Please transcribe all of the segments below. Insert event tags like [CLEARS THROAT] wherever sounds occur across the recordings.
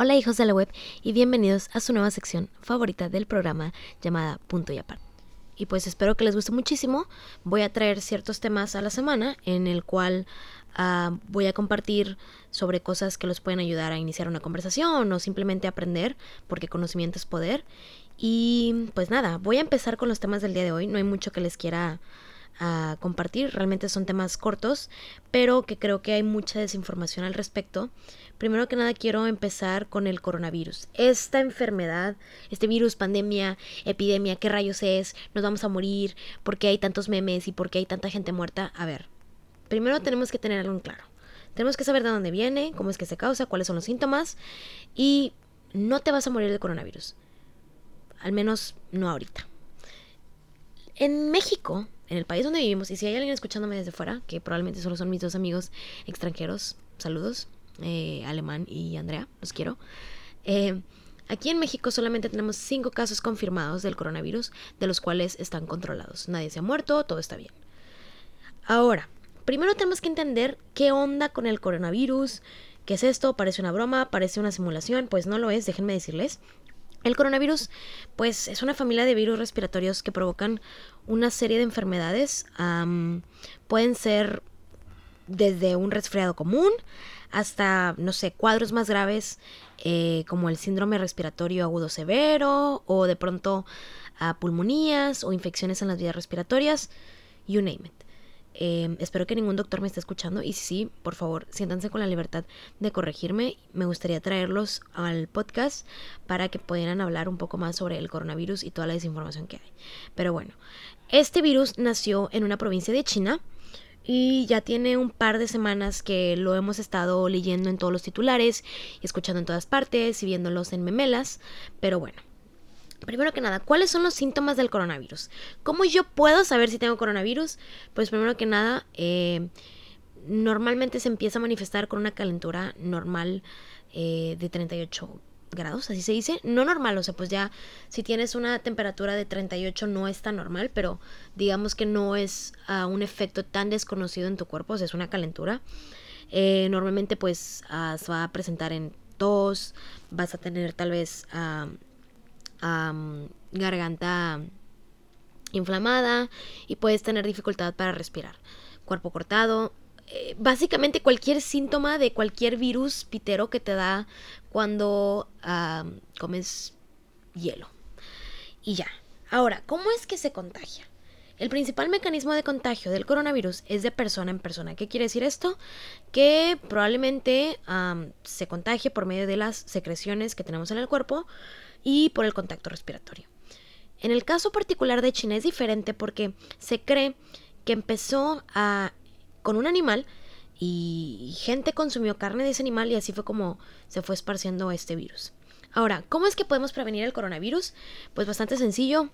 Hola hijos de la web y bienvenidos a su nueva sección favorita del programa llamada Punto y Aparte. Y pues espero que les guste muchísimo. Voy a traer ciertos temas a la semana en el cual uh, voy a compartir sobre cosas que los pueden ayudar a iniciar una conversación o simplemente aprender, porque conocimiento es poder. Y pues nada, voy a empezar con los temas del día de hoy. No hay mucho que les quiera a compartir. Realmente son temas cortos, pero que creo que hay mucha desinformación al respecto. Primero que nada quiero empezar con el coronavirus. Esta enfermedad, este virus, pandemia, epidemia, ¿qué rayos es? ¿Nos vamos a morir? ¿Por qué hay tantos memes y por qué hay tanta gente muerta? A ver, primero tenemos que tener algo en claro. Tenemos que saber de dónde viene, cómo es que se causa, cuáles son los síntomas y no te vas a morir de coronavirus. Al menos no ahorita. En México en el país donde vivimos, y si hay alguien escuchándome desde fuera, que probablemente solo son mis dos amigos extranjeros, saludos, eh, Alemán y Andrea, los quiero. Eh, aquí en México solamente tenemos cinco casos confirmados del coronavirus, de los cuales están controlados. Nadie se ha muerto, todo está bien. Ahora, primero tenemos que entender qué onda con el coronavirus, qué es esto, parece una broma, parece una simulación, pues no lo es, déjenme decirles. El coronavirus, pues, es una familia de virus respiratorios que provocan una serie de enfermedades. pueden ser desde un resfriado común hasta, no sé, cuadros más graves eh, como el síndrome respiratorio agudo severo o de pronto a pulmonías o infecciones en las vías respiratorias, you name it. Em, espero que ningún doctor me esté escuchando y si sí, por favor, siéntanse con la libertad de corregirme. Me gustaría traerlos al podcast para que pudieran hablar un poco más sobre el coronavirus y toda la desinformación que hay. Pero bueno, este virus nació en una provincia de China y ya tiene un par de semanas que lo hemos estado leyendo en todos los titulares escuchando en todas partes y viéndolos en memelas. Pero bueno, Primero que nada, ¿cuáles son los síntomas del coronavirus? ¿Cómo yo puedo saber si tengo coronavirus? Pues primero que nada, eh, normalmente se empieza a manifestar con una calentura normal eh, de 38 grados, así se dice. No normal, o sea, pues ya si tienes una temperatura de 38 no es tan normal, pero digamos que no es uh, un efecto tan desconocido en tu cuerpo, o sea, es una calentura. Eh, normalmente pues uh, se va a presentar en tos, vas a tener tal vez uh, garganta inflamada y puedes tener dificultad para respirar. Cuerpo cortado. Eh, básicamente cualquier síntoma de cualquier virus pitero que te da cuando comes hielo. Y ya. Ahora, ¿cómo es que se contagia? El principal mecanismo de contagio del coronavirus es de persona en persona. ¿Qué quiere decir esto? Que probablemente se contagie por medio de las secreciones que tenemos en el cuerpo y por el contacto respiratorio. En el caso particular de China es diferente porque se cree que empezó a, con un animal y gente consumió carne de ese animal y así fue como se fue esparciendo este virus. Ahora, ¿cómo es que podemos prevenir el coronavirus? Pues bastante sencillo.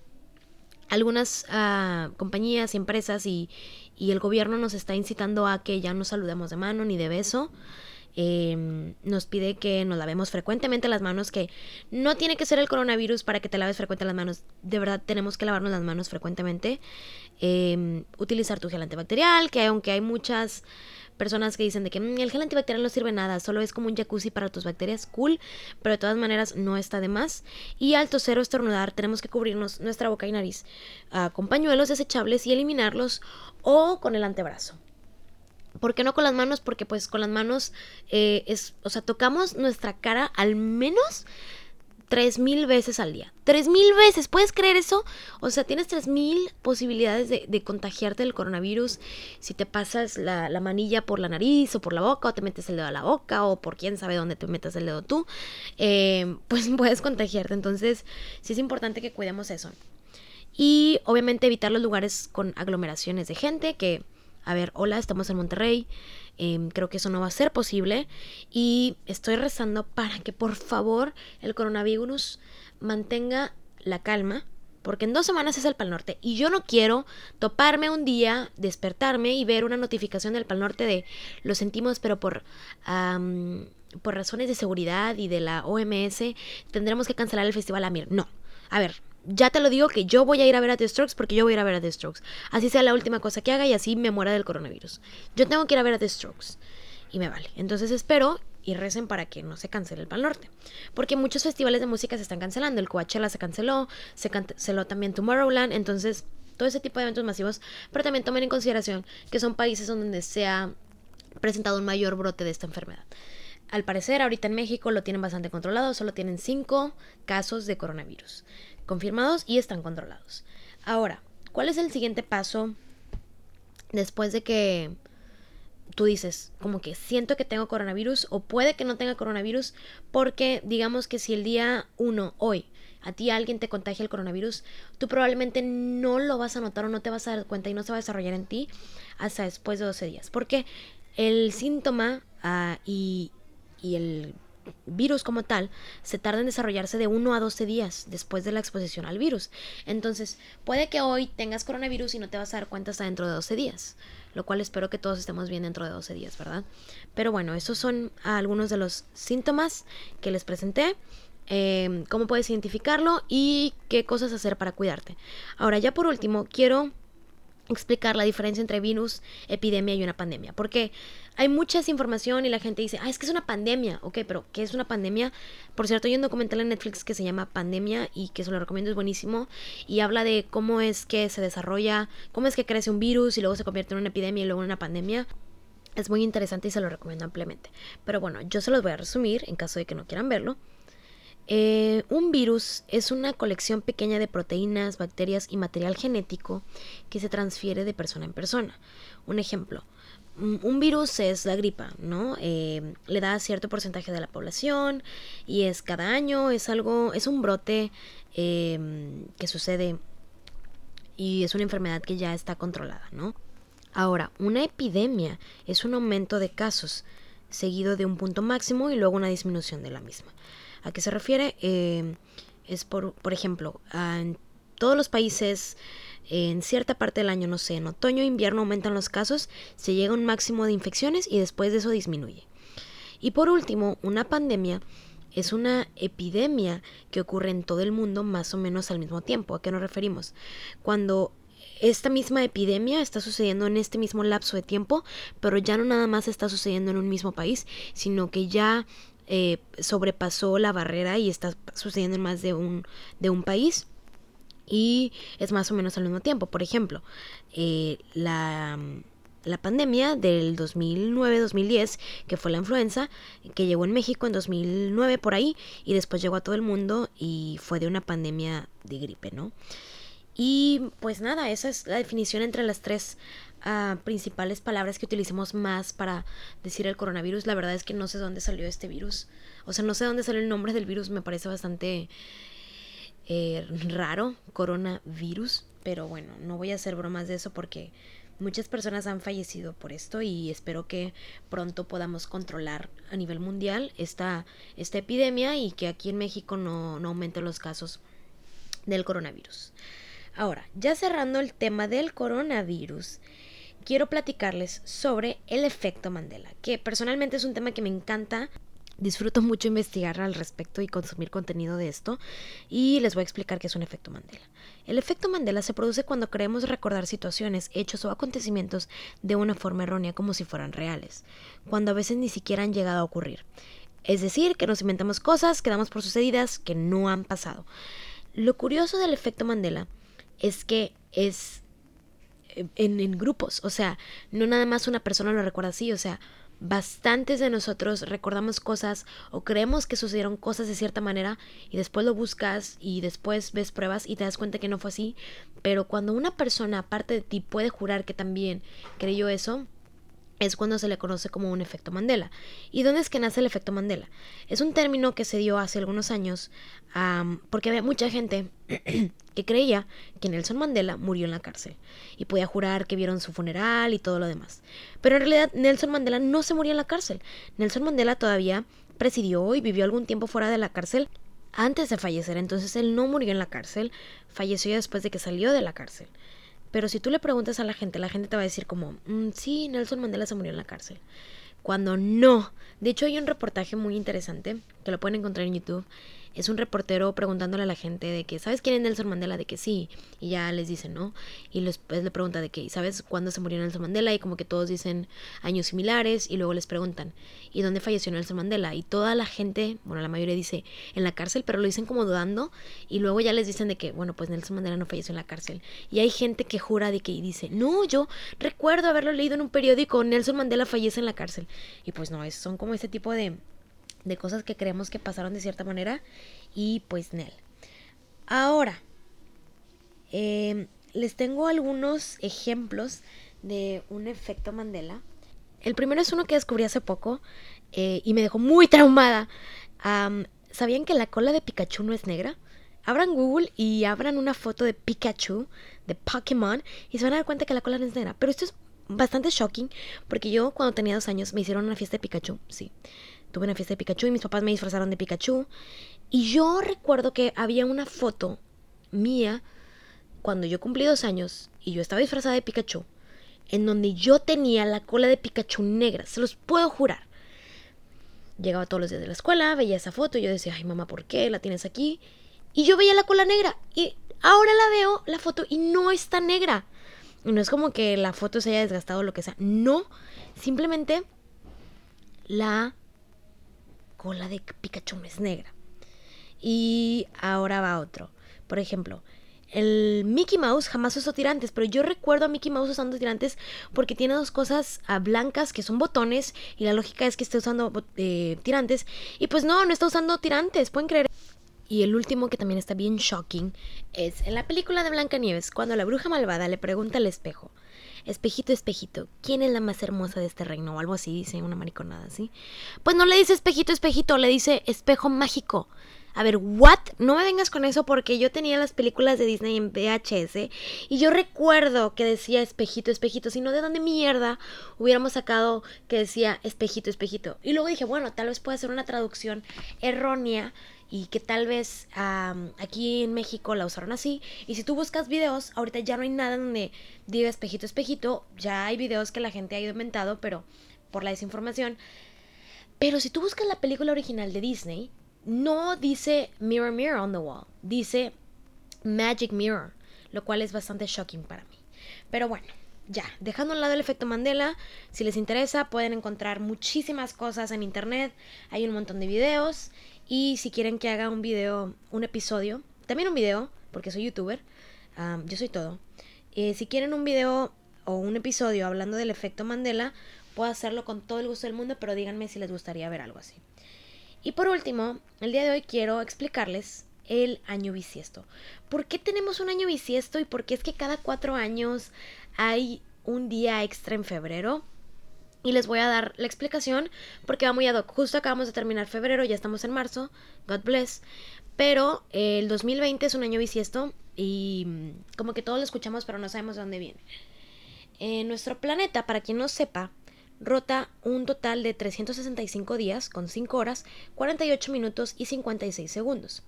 Algunas uh, compañías empresas y, y el gobierno nos está incitando a que ya no saludemos de mano ni de beso. Em, nos pide que nos lavemos frecuentemente las manos, que no tiene que ser el coronavirus para que te laves frecuentemente las manos. De verdad tenemos que lavarnos las manos frecuentemente. Em, utilizar tu gel antibacterial, que aunque hay muchas personas que dicen de que mm, el gel antibacterial no sirve nada, solo es como un jacuzzi para tus bacterias, cool, pero de todas maneras no está de más. Y al toser o estornudar tenemos que cubrirnos nuestra boca y nariz uh, con pañuelos desechables y eliminarlos o con el antebrazo. ¿Por qué no con las manos? Porque pues con las manos eh, es, o sea, tocamos nuestra cara al menos tres mil veces al día. Tres mil veces, ¿puedes creer eso? O sea, tienes tres mil posibilidades de, contagiarte del coronavirus si te pasas la, manilla por la nariz o por la boca o te metes el dedo a la boca o por quién sabe dónde te metas el dedo tú, eh, [LAUGHS] pues puedes contagiarte. Entonces, sí es importante que cuidemos eso. Y obviamente evitar los lugares con aglomeraciones de gente que a ver, hola, estamos en Monterrey, em, creo que eso no va a ser posible y estoy rezando para que por favor el coronavirus mantenga la calma. Porque en dos semanas es el Pal Norte. Y yo no quiero toparme un día, despertarme y ver una notificación del Pal Norte de lo sentimos, pero por, por razones de seguridad y de la OMS tendremos que cancelar el Festival Amir. No. A ver, ya te lo digo que yo voy a ir a ver a The Strokes porque yo voy a ir a ver a The Strokes. Así sea la última cosa que haga y así me muera del coronavirus. Yo tengo que ir a ver a The Strokes. Y me vale. Entonces espero y recen para que no se cancele el Pal Norte. Porque muchos festivales de música se están cancelando. El Coachella se canceló, se canceló también Tomorrowland. Entonces, todo ese tipo de eventos masivos. Pero también tomen en consideración que son países donde se ha presentado un mayor brote de esta enfermedad. Al parecer, ahorita en México lo tienen bastante controlado. Solo tienen cinco casos de coronavirus confirmados y están controlados. Ahora, ¿cuál es el siguiente paso después de que tú dices, como que siento que tengo coronavirus o puede que no tenga coronavirus porque digamos que si el día 1, hoy, a ti alguien te contagia el coronavirus, tú probablemente no lo vas a notar o no te vas a dar cuenta y no se va a desarrollar en ti hasta después de 12 días. Porque el síntoma ah, y, y el virus como tal se tarda en desarrollarse de 1 a 12 días después de la exposición al virus. Entonces, puede que hoy tengas coronavirus y no te vas a dar cuenta hasta dentro de 12 días, lo cual espero que todos estemos bien dentro de 12 días, ¿verdad? Pero bueno, esos son algunos de los síntomas que les presenté. Em, cómo puedes identificarlo y qué cosas hacer para cuidarte. Ahora, ya por último, quiero explicar la diferencia entre virus, epidemia y una pandemia. Porque hay mucha información y la gente dice, ah, es que es una pandemia. Ok, pero ¿qué es una pandemia? Por cierto, hay un documental en Netflix que se llama Pandemia y que se lo recomiendo, es buenísimo. Y habla de cómo es que se desarrolla, cómo es que crece un virus y luego se convierte en una epidemia y luego en una pandemia. Es muy interesante y se lo recomiendo ampliamente. Pero bueno, yo se los voy a resumir en caso de que no quieran verlo. Eh, un virus es una colección pequeña de proteínas, bacterias y material genético que se transfiere de persona en persona. Un ejemplo, un virus es la gripa, ¿no? Eh, le da cierto porcentaje de la población y es cada año, es algo, es un brote em, que sucede y es una enfermedad que ya está controlada, ¿no? Ahora, una epidemia es un aumento de casos seguido de un punto máximo y luego una disminución de la misma. ¿A qué se refiere? Eh, es por, por ejemplo, en todos los países, en cierta parte del año, no sé, en otoño e invierno aumentan los casos, se llega a un máximo de infecciones y después de eso disminuye. Y por último, una pandemia es una epidemia que ocurre en todo el mundo más o menos al mismo tiempo. ¿A qué nos referimos? Cuando esta misma epidemia está sucediendo en este mismo lapso de tiempo, pero ya no nada más está sucediendo en un mismo país, sino que ya eh, sobrepasó la barrera y está sucediendo en más de un, de un país. Y es más o menos al mismo tiempo. Por ejemplo, eh, la, la pandemia del 2009-2010, que fue la influenza, que llegó en México en 2009 por ahí, y después llegó a todo el mundo y fue de una pandemia de gripe, ¿no? Y pues nada, esa es la definición entre las tres principales palabras que utilicemos más para decir el coronavirus. La verdad es que no sé dónde salió este virus. O sea, no sé dónde salió el nombre del virus. Me parece bastante eh, raro, coronavirus. Pero bueno, no voy a hacer bromas de eso porque muchas personas han fallecido por esto y espero que pronto podamos controlar a nivel mundial esta, esta epidemia y que aquí en México no, no aumenten los casos del coronavirus. Ahora, ya cerrando el tema del coronavirus, quiero platicarles sobre el efecto Mandela, que personalmente es un tema que me encanta. Disfruto mucho investigar al respecto y consumir contenido de esto y les voy a explicar qué es un efecto Mandela. El efecto Mandela se produce cuando creemos recordar situaciones, hechos o acontecimientos de una forma errónea como si fueran reales, cuando a veces ni siquiera han llegado a ocurrir. Es decir, que nos inventamos cosas que damos por sucedidas que no han pasado. Lo curioso del efecto Mandela es que es en, grupos, o sea, no nada más una persona lo recuerda así, o sea, bastantes de nosotros recordamos cosas o creemos que sucedieron cosas de cierta manera y después lo buscas y después ves pruebas y te das cuenta que no fue así, pero cuando una persona aparte de ti puede jurar que también creyó eso, es cuando se le conoce como un efecto Mandela. ¿Y dónde es que nace el efecto Mandela? Es un término que se dio hace algunos años porque había mucha gente [CLEARS THROAT] que creía que Nelson Mandela murió en la cárcel y podía jurar que vieron su funeral y todo lo demás. Pero en realidad Nelson Mandela no se murió en la cárcel. Nelson Mandela todavía presidió y vivió algún tiempo fuera de la cárcel antes de fallecer. Entonces él no murió en la cárcel, falleció después de que salió de la cárcel. Pero si tú le preguntas a la gente, la gente te va a decir como, mm, sí, Nelson Mandela se murió en la cárcel. Cuando no. De hecho, hay un reportaje muy interesante que lo pueden encontrar en YouTube, es un reportero preguntándole a la gente de que, ¿sabes quién es Nelson Mandela? De que sí, y ya les dicen, ¿no? Y después le pregunta de que, ¿sabes cuándo se murió Nelson Mandela? Y como que todos dicen años similares y luego les preguntan, ¿y dónde falleció Nelson Mandela? Y toda la gente, bueno, la mayoría dice en la cárcel, pero lo dicen como dudando y luego ya les dicen de que, bueno, pues Nelson Mandela no falleció en la cárcel. Y hay gente que jura de que dice, no, yo recuerdo haberlo leído en un periódico, Nelson Mandela fallece en la cárcel. Y pues no, son como ese tipo de de cosas que creemos que pasaron de cierta manera y pues Nel. Ahora, em, les tengo algunos ejemplos de un efecto Mandela. El primero es uno que descubrí hace poco eh, y me dejó muy traumada. ¿Sabían que la cola de Pikachu no es negra? Abran Google y abran una foto de Pikachu, de Pokémon, y se van a dar cuenta que la cola no es negra. Pero esto es bastante shocking porque yo cuando tenía dos años me hicieron una fiesta de Pikachu, sí tuve una fiesta de Pikachu y mis papás me disfrazaron de Pikachu. Y yo recuerdo que había una foto mía cuando yo cumplí dos años y yo estaba disfrazada de Pikachu, en donde yo tenía la cola de Pikachu negra, se los puedo jurar. Llegaba todos los días de la escuela, veía esa foto y yo decía, ay mamá, ¿por qué la tienes aquí? Y yo veía la cola negra y ahora la veo, la foto, y no está negra. no es como que la foto se haya desgastado o lo que sea, no, simplemente la cola de Pikachu es negra. Y ahora va otro. Por ejemplo, el Mickey Mouse jamás usó tirantes, pero yo recuerdo a Mickey Mouse usando tirantes porque tiene dos cosas ah, blancas que son botones y la lógica es que esté usando eh, tirantes. Y pues no, no está usando tirantes, pueden creer. Y el último que también está bien shocking es en la película de Blancanieves, cuando la bruja malvada le pregunta al espejo, espejito, espejito, ¿quién es la más hermosa de este reino? O algo así, dice una mariconada, ¿sí? Pues no le dice espejito, espejito, le dice espejo mágico. A ver, ¿what? No me vengas con eso porque yo tenía las películas de Disney en VHS y yo recuerdo que decía espejito, espejito, sino de dónde mierda hubiéramos sacado que decía espejito, espejito. Y luego dije, bueno, tal vez pueda ser una traducción errónea y que tal vez aquí en México la usaron así. Y si tú buscas videos, ahorita ya no hay nada donde diga espejito, espejito. Ya hay videos que la gente ha ido inventado, pero por la desinformación. Pero si tú buscas la película original de Disney, no dice Mirror Mirror on the Wall, dice Magic Mirror, lo cual es bastante shocking para mí. Pero bueno, ya, dejando a un lado el efecto Mandela, si les interesa pueden encontrar muchísimas cosas en internet, hay un montón de videos y si quieren que haga un video, un episodio, también un video, porque soy youtuber, yo soy todo. Eh, si quieren un video o un episodio hablando del efecto Mandela, puedo hacerlo con todo el gusto del mundo, pero díganme si les gustaría ver algo así. Y por último, el día de hoy quiero explicarles el año bisiesto. ¿Por qué tenemos un año bisiesto y por qué es que cada cuatro años hay un día extra en febrero? Y les voy a dar la explicación porque va muy ad hoc. Justo acabamos de terminar febrero, ya estamos en marzo, God bless. Pero el 2020 es un año bisiesto y mm, como que todos lo escuchamos pero no sabemos de dónde viene. En nuestro planeta, para quien no sepa, rota un total de 365 días con 5 horas, 48 minutos y 56 segundos.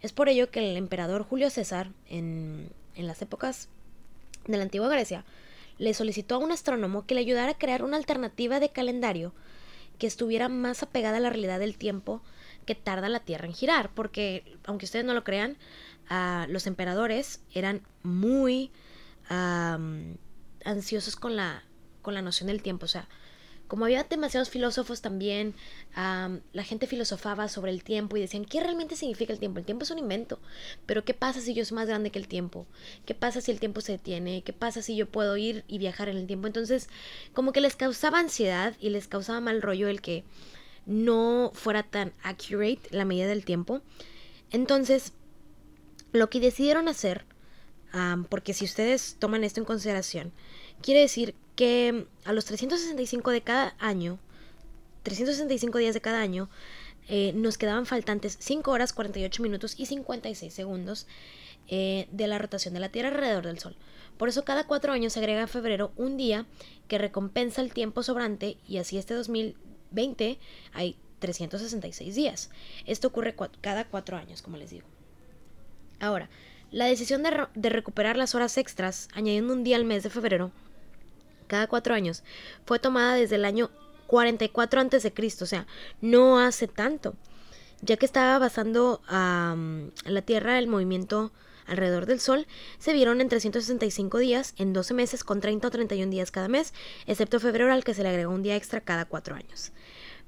Es por ello que el emperador Julio César, en, en las épocas de la antigua Grecia, le solicitó a un astrónomo que le ayudara a crear una alternativa de calendario que estuviera más apegada a la realidad del tiempo que tarda la Tierra en girar, porque aunque ustedes no lo crean, ah, los emperadores eran muy ansiosos con la, con la noción del tiempo, o sea, como había demasiados filósofos también, la gente filosofaba sobre el tiempo y decían, ¿qué realmente significa el tiempo? El tiempo es un invento, pero ¿qué pasa si yo soy más grande que el tiempo? ¿Qué pasa si el tiempo se detiene? ¿Qué pasa si yo puedo ir y viajar en el tiempo? Entonces, como que les causaba ansiedad y les causaba mal rollo el que no fuera tan accurate la medida del tiempo. Entonces, lo que decidieron hacer, porque si ustedes toman esto en consideración, quiere decir que a los 365 de cada año, 365 días de cada año, eh, nos quedaban faltantes 5 horas, 48 minutos y 56 segundos eh, de la rotación de la Tierra alrededor del Sol. Por eso cada cuatro años se agrega en febrero un día que recompensa el tiempo sobrante y así este 2020 hay 366 días. Esto ocurre cada cuatro años, como les digo. Ahora, la decisión de, de recuperar las horas extras, añadiendo un día al mes de febrero, cada cuatro años, fue tomada desde el año 44 a.C., o sea, no hace tanto. ya que estaba basando la Tierra el movimiento alrededor del Sol, se vieron en 365 días, en 12 meses, con 30 o 31 días cada mes, excepto febrero al que se le agregó un día extra cada 4 años.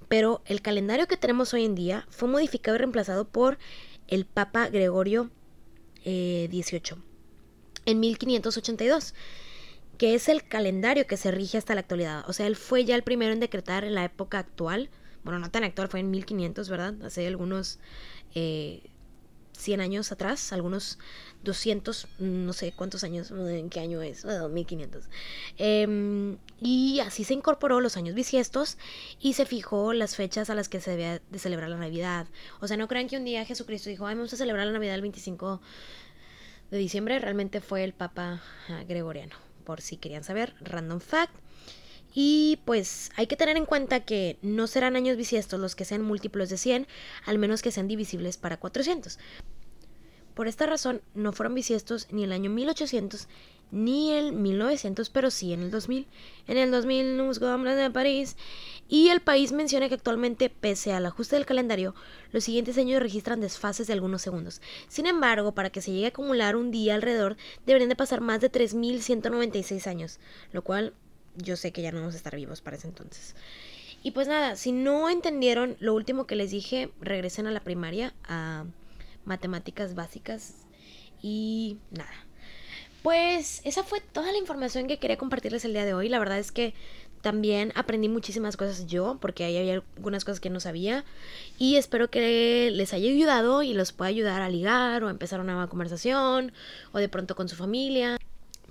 Pero el calendario que tenemos hoy en día fue modificado y reemplazado por el Papa Gregorio XVIII eh, en 1582 que es el calendario que se rige hasta la actualidad. O sea, él fue ya el primero en decretar en la época actual, bueno, no tan actual, fue en 1500, ¿verdad? Hace algunos eh, 100 años atrás, algunos 200, no sé cuántos años, [LAUGHS] en qué año es, 1500. Em, y así se incorporó los años bisiestos y se fijó las fechas a las que se debía de celebrar la Navidad. O sea, no crean que un día Jesucristo dijo, Ay, vamos a celebrar la Navidad el 25 de diciembre, realmente fue el Papa ah, Gregoriano, por si querían saber, random fact. Y pues hay que tener en cuenta que no serán años bisiestos los que sean múltiplos de 100, al menos que sean divisibles para 400. Por esta razón no fueron bisiestos ni el año 1800 ni el 1900, pero sí en el 2000. En el 2000 nos de París. Y el país menciona que actualmente, pese al ajuste del calendario, los siguientes años registran desfases de algunos segundos. Sin embargo, para que se llegue a acumular un día alrededor, deberían de pasar más de 3.196 años, lo cual yo sé que ya no vamos a estar vivos para ese entonces. Y pues nada, si no entendieron lo último que les dije, regresen a la primaria, a matemáticas básicas y nada. Pues esa fue toda la información que quería compartirles el día de hoy. La verdad es que también aprendí muchísimas cosas yo, porque ahí había algunas cosas que no sabía. Y espero que les haya ayudado y los pueda ayudar a ligar o a empezar una nueva conversación o de pronto con su familia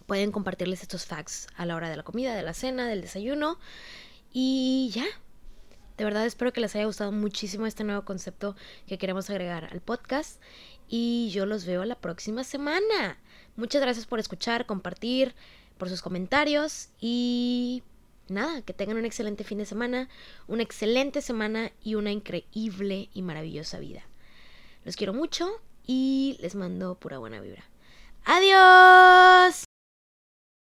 pueden compartirles estos facts a la hora de la comida, de la cena, del desayuno. Y ya. De verdad espero que les haya gustado muchísimo este nuevo concepto que queremos agregar al podcast. Y yo los veo la próxima semana. Muchas gracias por escuchar, compartir, por sus comentarios. Y nada, que tengan un excelente fin de semana, una excelente semana y una increíble y maravillosa vida. Los quiero mucho y les mando pura buena vibra. Adiós.